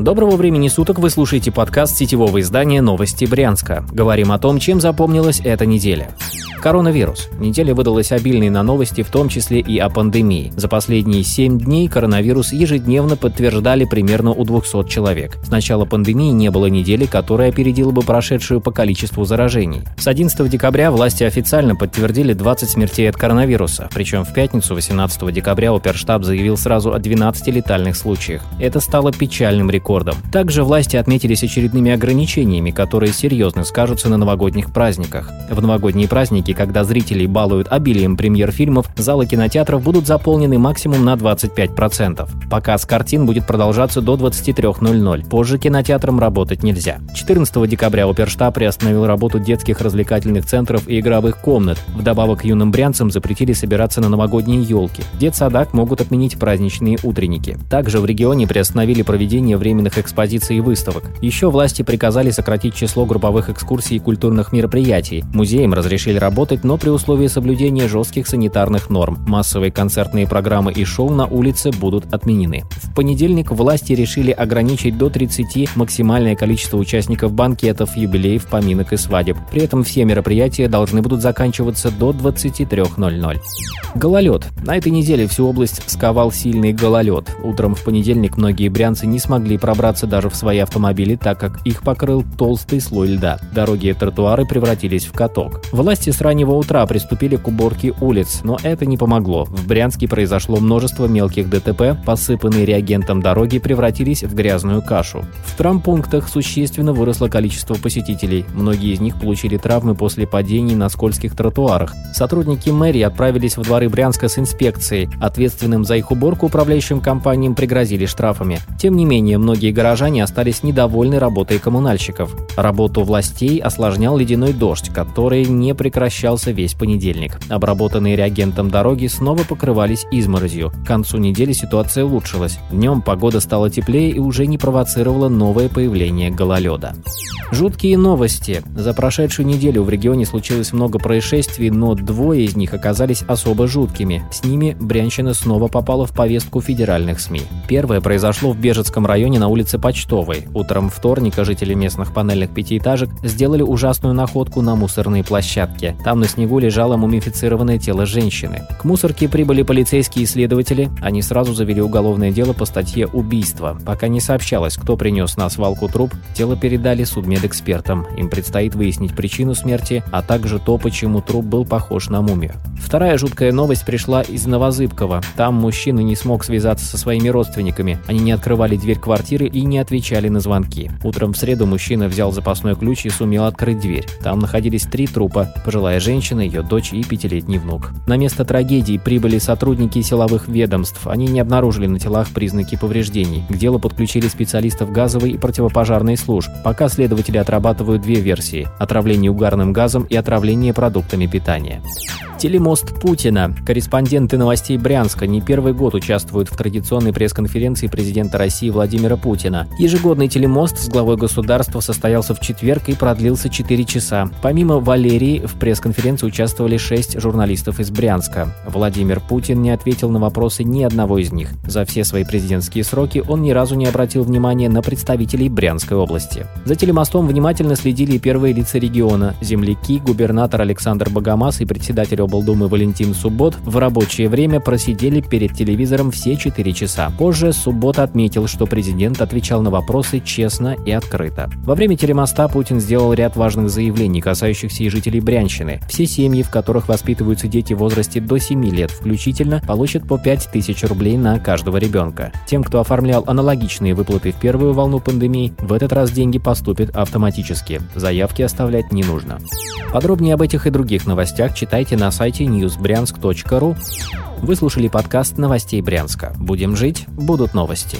Доброго времени суток, вы слушаете подкаст сетевого издания «Новости Брянска». Говорим о том, чем запомнилась эта неделя. Коронавирус. Неделя выдалась обильной на новости, в том числе и о пандемии. За последние 7 дней коронавирус ежедневно подтверждали примерно у 200 человек. С начала пандемии не было недели, которая опередила бы прошедшую по количеству заражений. С 11 декабря власти официально подтвердили 20 смертей от коронавируса, причем в пятницу 18 декабря Оперштаб заявил сразу о 12 летальных случаях. Это стало печальным рекордом. Также власти отметились очередными ограничениями, которые серьезно скажутся на новогодних праздниках. В новогодние праздники когда зрителей балуют обилием премьер-фильмов, залы кинотеатров будут заполнены максимум на 25%. Показ картин будет продолжаться до 23.00. Позже кинотеатрам работать нельзя. 14 декабря Оперштаб приостановил работу детских развлекательных центров и игровых комнат. Вдобавок юным брянцам запретили собираться на новогодние елки. Детсадак могут отменить праздничные утренники. Также в регионе приостановили проведение временных экспозиций и выставок. Еще власти приказали сократить число групповых экскурсий и культурных мероприятий. Музеям разрешили работать но при условии соблюдения жестких санитарных норм. Массовые концертные программы и шоу на улице будут отменены. В понедельник власти решили ограничить до 30 максимальное количество участников банкетов, юбилеев, поминок и свадеб. При этом все мероприятия должны будут заканчиваться до 23.00. Гололед. На этой неделе всю область сковал сильный гололед. Утром в понедельник многие брянцы не смогли пробраться даже в свои автомобили, так как их покрыл толстый слой льда. Дороги и тротуары превратились в каток. Власти с раннего утра приступили к уборке улиц, но это не помогло. В Брянске произошло множество мелких ДТП, посыпанные реагентом дороги превратились в грязную кашу. В травмпунктах существенно выросло количество посетителей. Многие из них получили травмы после падений на скользких тротуарах. Сотрудники мэрии отправились в дворы Брянска с инспекцией. Ответственным за их уборку управляющим компаниям пригрозили штрафами. Тем не менее, многие горожане остались недовольны работой коммунальщиков. Работу властей осложнял ледяной дождь, который не прекращал возвращался весь понедельник. Обработанные реагентом дороги снова покрывались изморозью. К концу недели ситуация улучшилась. Днем погода стала теплее и уже не провоцировала новое появление гололеда. Жуткие новости. За прошедшую неделю в регионе случилось много происшествий, но двое из них оказались особо жуткими. С ними Брянщина снова попала в повестку федеральных СМИ. Первое произошло в Бежецком районе на улице Почтовой. Утром вторника жители местных панельных пятиэтажек сделали ужасную находку на мусорной площадке. Там на снегу лежало мумифицированное тело женщины. К мусорке прибыли полицейские исследователи. Они сразу завели уголовное дело по статье «Убийство». Пока не сообщалось, кто принес на свалку труп, тело передали судмедэкспертам. Им предстоит выяснить причину смерти, а также то, почему труп был похож на мумию. Вторая жуткая новость пришла из Новозыбкова. Там мужчина не смог связаться со своими родственниками. Они не открывали дверь квартиры и не отвечали на звонки. Утром в среду мужчина взял запасной ключ и сумел открыть дверь. Там находились три трупа, пожилая женщина, ее дочь и пятилетний внук. На место трагедии прибыли сотрудники силовых ведомств. Они не обнаружили на телах признаки повреждений. К делу подключили специалистов газовой и противопожарной служб. Пока следователи отрабатывают две версии – отравление угарным газом и отравление продуктами питания. Телемост Путина. Корреспонденты новостей Брянска не первый год участвуют в традиционной пресс-конференции президента России Владимира Путина. Ежегодный телемост с главой государства состоялся в четверг и продлился 4 часа. Помимо Валерии, в пресс-конференции участвовали 6 журналистов из Брянска. Владимир Путин не ответил на вопросы ни одного из них. За все свои президентские сроки он ни разу не обратил внимания на представителей Брянской области. За телемостом внимательно следили и первые лица региона – земляки, губернатор Александр Богомаз и председатель облдумы Валентин Суббот в рабочее время просидели перед телевизором все 4 часа. Позже Суббот отметил, что президент отвечал на вопросы честно и открыто. Во время телемоста Путин сделал ряд важных заявлений, касающихся и жителей Брянщины. Все семьи, в которых воспитываются дети в возрасте до 7 лет включительно, получат по 5 тысяч рублей на каждого ребенка. Тем, кто оформлял аналогичные выплаты в первую волну пандемии, в этот раз деньги поступят автоматически. Заявки оставлять не нужно. Подробнее об этих и других новостях читайте на сайте newsbryansk.ru. Вы слушали подкаст новостей Брянска. Будем жить, будут новости.